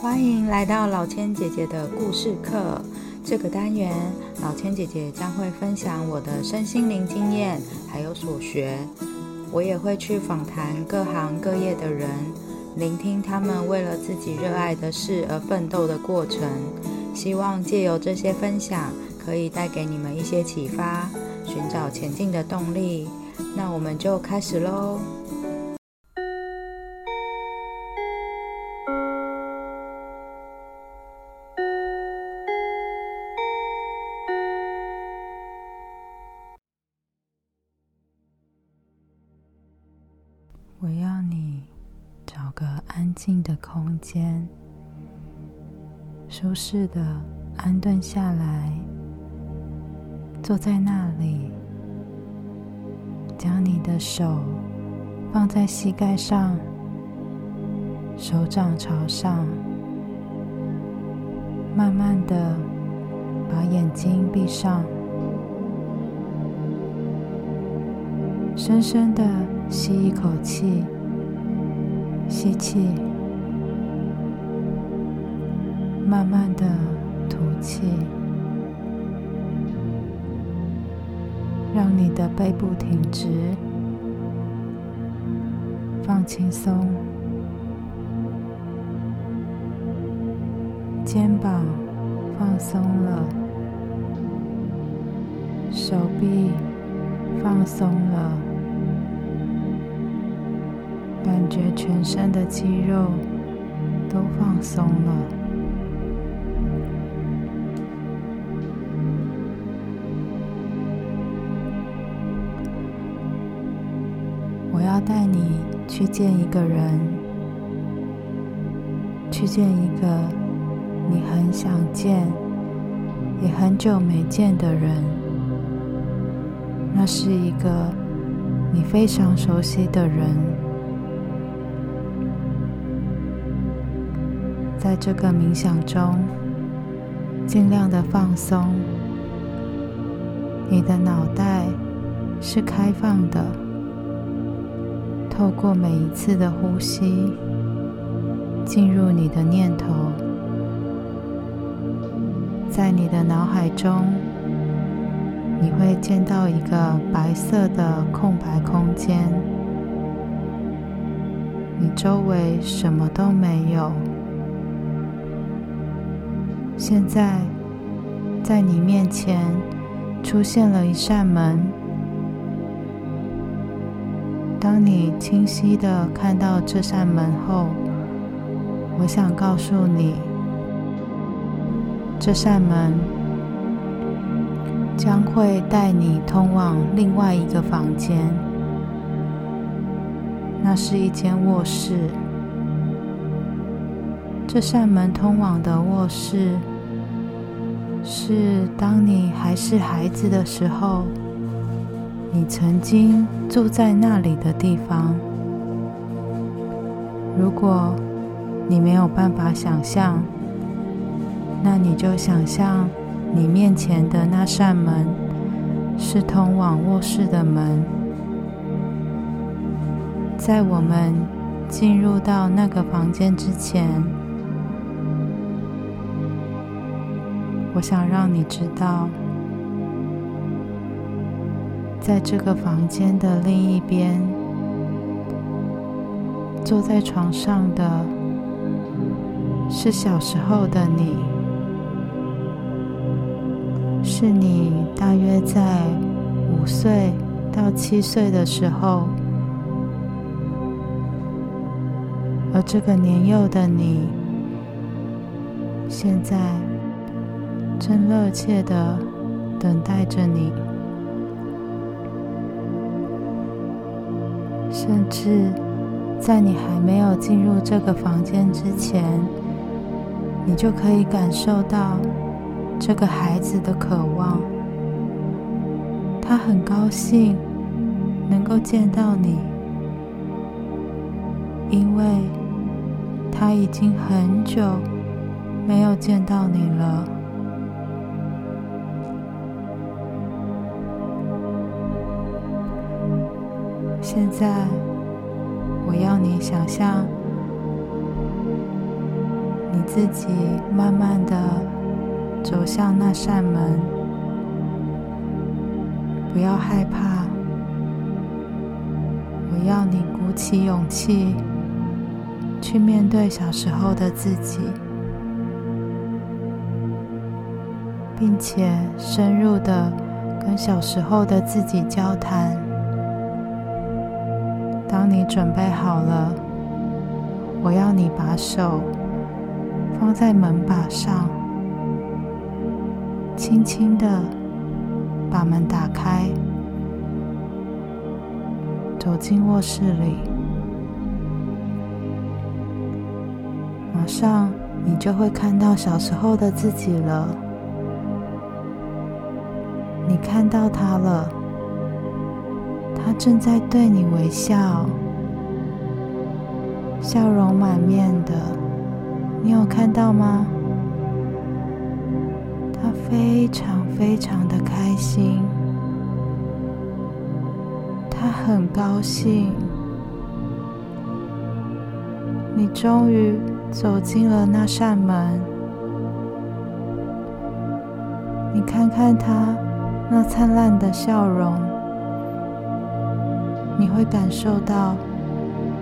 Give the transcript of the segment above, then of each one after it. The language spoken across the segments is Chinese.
欢迎来到老千姐姐的故事课。这个单元，老千姐姐将会分享我的身心灵经验，还有所学。我也会去访谈各行各业的人，聆听他们为了自己热爱的事而奋斗的过程。希望借由这些分享，可以带给你们一些启发，寻找前进的动力。那我们就开始喽。静的空间，舒适的安顿下来，坐在那里，将你的手放在膝盖上，手掌朝上，慢慢的把眼睛闭上，深深的。吸一口气，吸气，慢慢的吐气，让你的背部挺直，放轻松，肩膀放松了，手臂放松了。感觉全身的肌肉都放松了。带你去见一个人，去见一个你很想见，也很久没见的人。那是一个你非常熟悉的人。在这个冥想中，尽量的放松。你的脑袋是开放的，透过每一次的呼吸，进入你的念头。在你的脑海中，你会见到一个白色的空白空间，你周围什么都没有。现在，在你面前出现了一扇门。当你清晰地看到这扇门后，我想告诉你，这扇门将会带你通往另外一个房间。那是一间卧室。这扇门通往的卧室，是当你还是孩子的时候，你曾经住在那里的地方。如果你没有办法想象，那你就想象你面前的那扇门是通往卧室的门。在我们进入到那个房间之前，我想让你知道，在这个房间的另一边，坐在床上的是小时候的你，是你大约在五岁到七岁的时候，而这个年幼的你，现在。正热切的等待着你，甚至在你还没有进入这个房间之前，你就可以感受到这个孩子的渴望。他很高兴能够见到你，因为他已经很久没有见到你了。现在，我要你想象你，自己慢慢的走向那扇门，不要害怕。我要你鼓起勇气去面对小时候的自己，并且深入的跟小时候的自己交谈。当你准备好了，我要你把手放在门把上，轻轻的把门打开，走进卧室里。马上你就会看到小时候的自己了。你看到他了。他正在对你微笑，笑容满面的，你有看到吗？他非常非常的开心，他很高兴，你终于走进了那扇门。你看看他那灿烂的笑容。你会感受到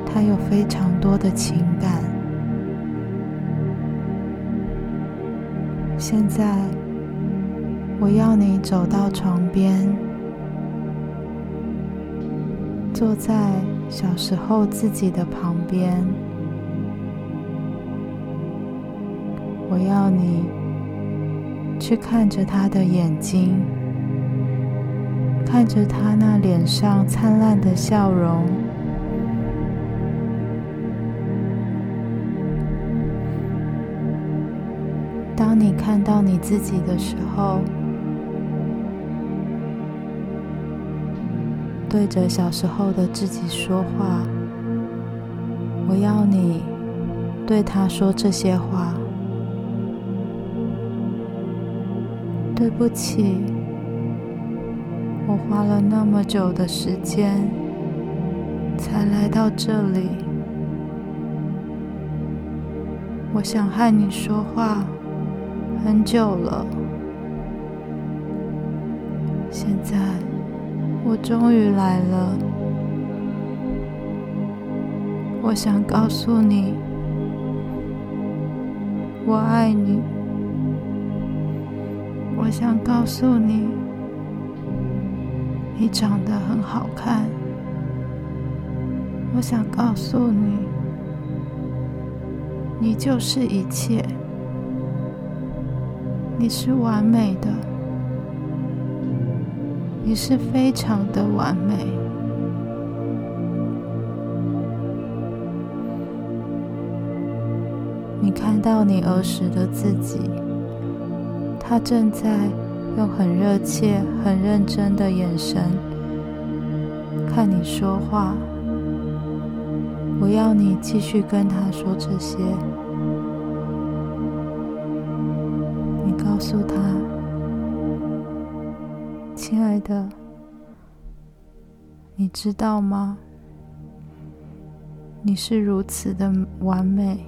他有非常多的情感。现在，我要你走到床边，坐在小时候自己的旁边。我要你去看着他的眼睛。看着他那脸上灿烂的笑容，当你看到你自己的时候，对着小时候的自己说话。我要你对他说这些话。对不起。我花了那么久的时间才来到这里，我想和你说话很久了，现在我终于来了。我想告诉你，我爱你。我想告诉你。你长得很好看，我想告诉你，你就是一切，你是完美的，你是非常的完美。你看到你儿时的自己，他正在。用很热切、很认真的眼神看你说话。我要你继续跟他说这些。你告诉他：“亲爱的，你知道吗？你是如此的完美。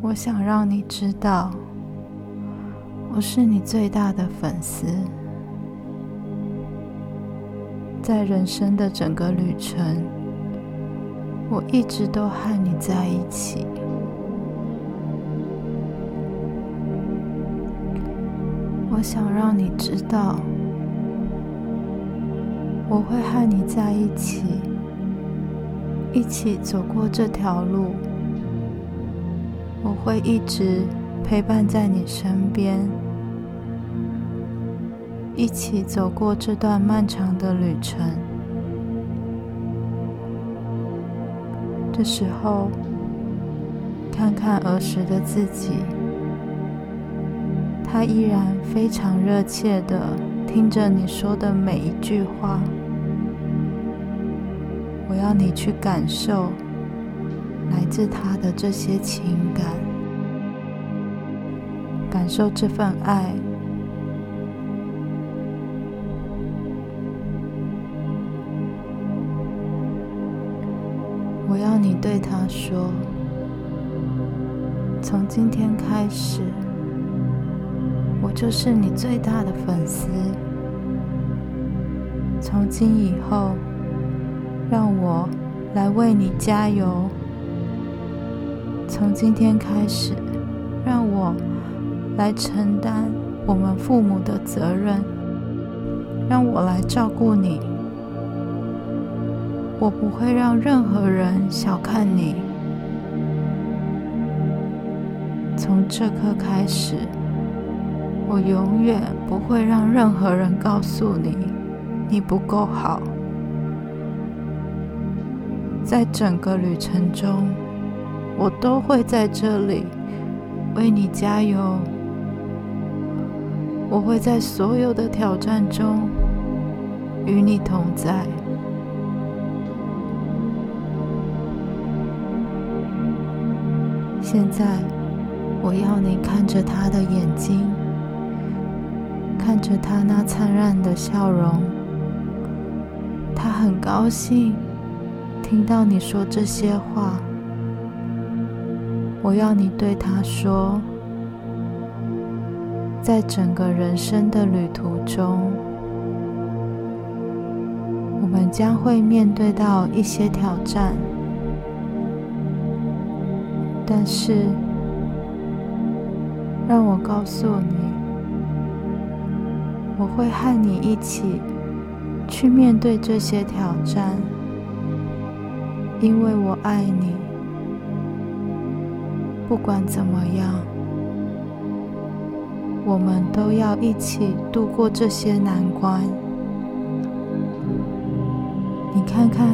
我想让你知道。”我是你最大的粉丝，在人生的整个旅程，我一直都和你在一起。我想让你知道，我会和你在一起，一起走过这条路，我会一直。陪伴在你身边，一起走过这段漫长的旅程。这时候，看看儿时的自己，他依然非常热切地听着你说的每一句话。我要你去感受来自他的这些情感。感受这份爱，我要你对他说：“从今天开始，我就是你最大的粉丝。从今以后，让我来为你加油。从今天开始，让我来承担我们父母的责任，让我来照顾你。我不会让任何人小看你。从这刻开始，我永远不会让任何人告诉你你不够好。在整个旅程中，我都会在这里为你加油。我会在所有的挑战中与你同在。现在，我要你看着他的眼睛，看着他那灿烂的笑容。他很高兴听到你说这些话。我要你对他说，在整个人生的旅途中，我们将会面对到一些挑战。但是，让我告诉你，我会和你一起去面对这些挑战，因为我爱你。不管怎么样，我们都要一起度过这些难关。你看看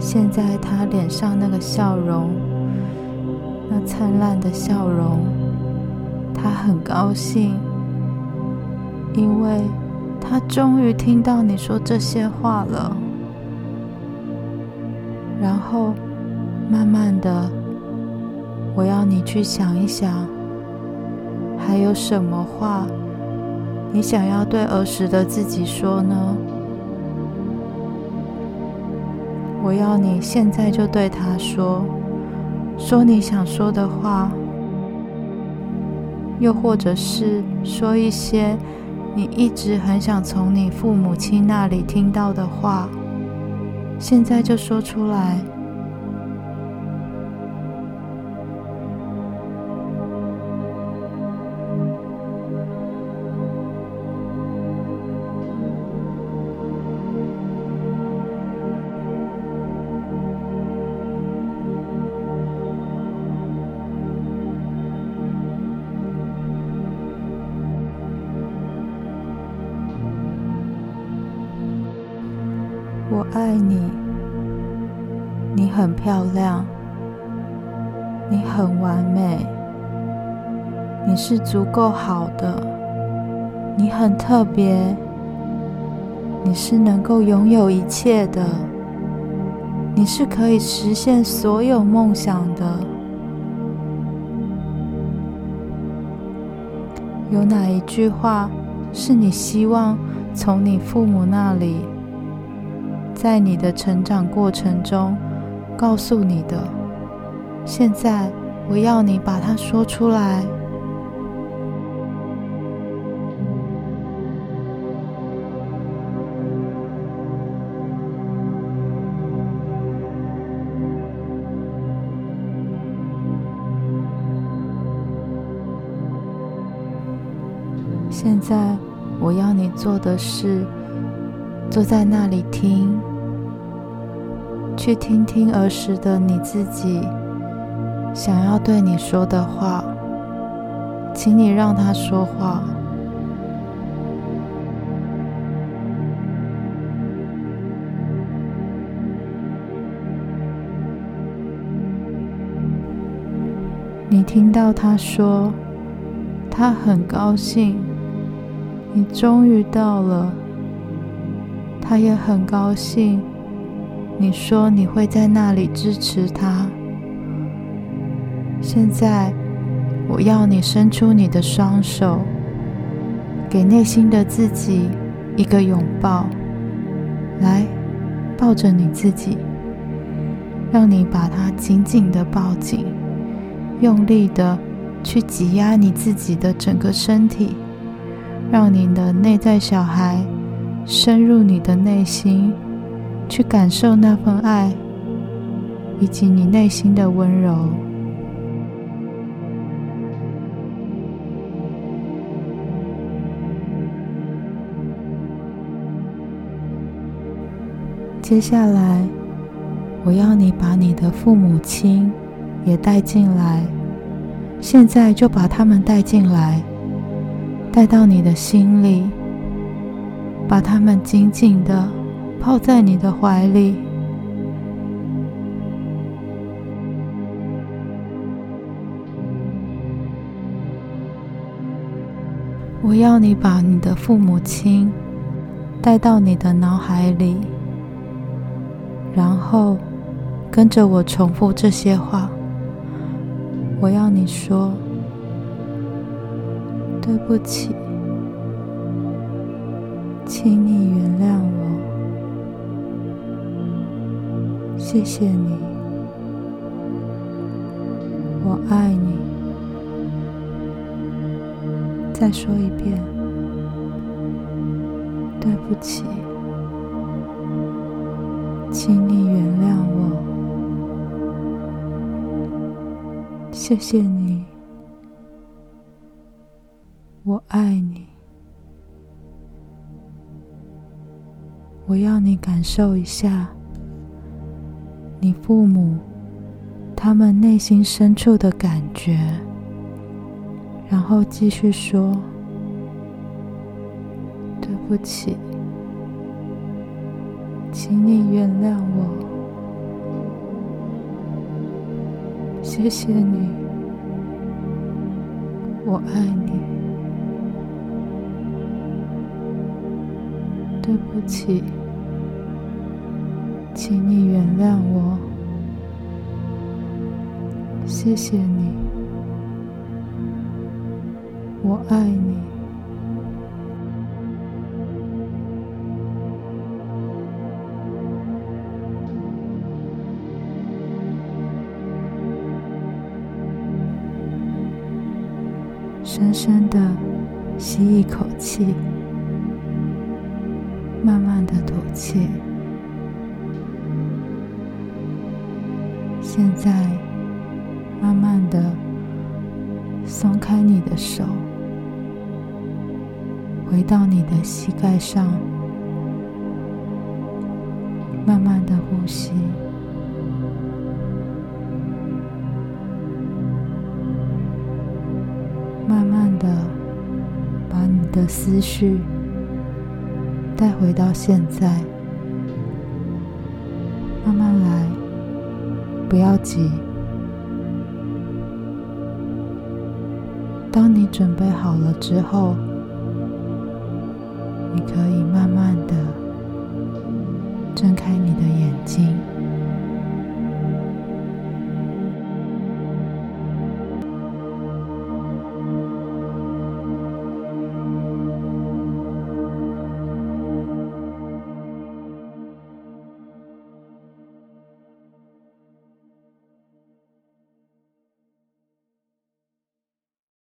现在他脸上那个笑容。那灿烂的笑容，他很高兴，因为他终于听到你说这些话了。然后，慢慢的，我要你去想一想，还有什么话你想要对儿时的自己说呢？我要你现在就对他说。说你想说的话，又或者是说一些你一直很想从你父母亲那里听到的话，现在就说出来。爱你，你很漂亮，你很完美，你是足够好的，你很特别，你是能够拥有一切的，你是可以实现所有梦想的。有哪一句话是你希望从你父母那里？在你的成长过程中，告诉你的，现在我要你把它说出来。现在我要你做的是，坐在那里听。去听听儿时的你自己想要对你说的话，请你让他说话。你听到他说，他很高兴，你终于到了，他也很高兴。你说你会在那里支持他。现在，我要你伸出你的双手，给内心的自己一个拥抱。来，抱着你自己，让你把它紧紧的抱紧，用力的去挤压你自己的整个身体，让你的内在小孩深入你的内心，去感受那份爱，以及你内心的温柔。接下来，我要你把你的父母亲也带进来。现在就把他们带进来，带到你的心里，把他们紧紧的抱在你的怀里。我要你把你的父母亲带到你的脑海里。然后，跟着我重复这些话。我要你说：“对不起，请你原谅我，谢谢你，我爱你。”再说一遍：“对不起。”请你原谅我，谢谢你，我爱你。我要你感受一下你父母他们内心深处的感觉，然后继续说：“对不起。”请你原谅我，谢谢你，我爱你。对不起，请你原谅我，谢谢你，我爱你。深深的吸一口气，慢慢的吐气。现在，慢慢的松开你的手，回到你的膝盖上，慢慢的呼吸。慢慢的把你的思绪带回到现在，不要急。当你准备好了之后，你可以慢慢的睁开你的眼睛。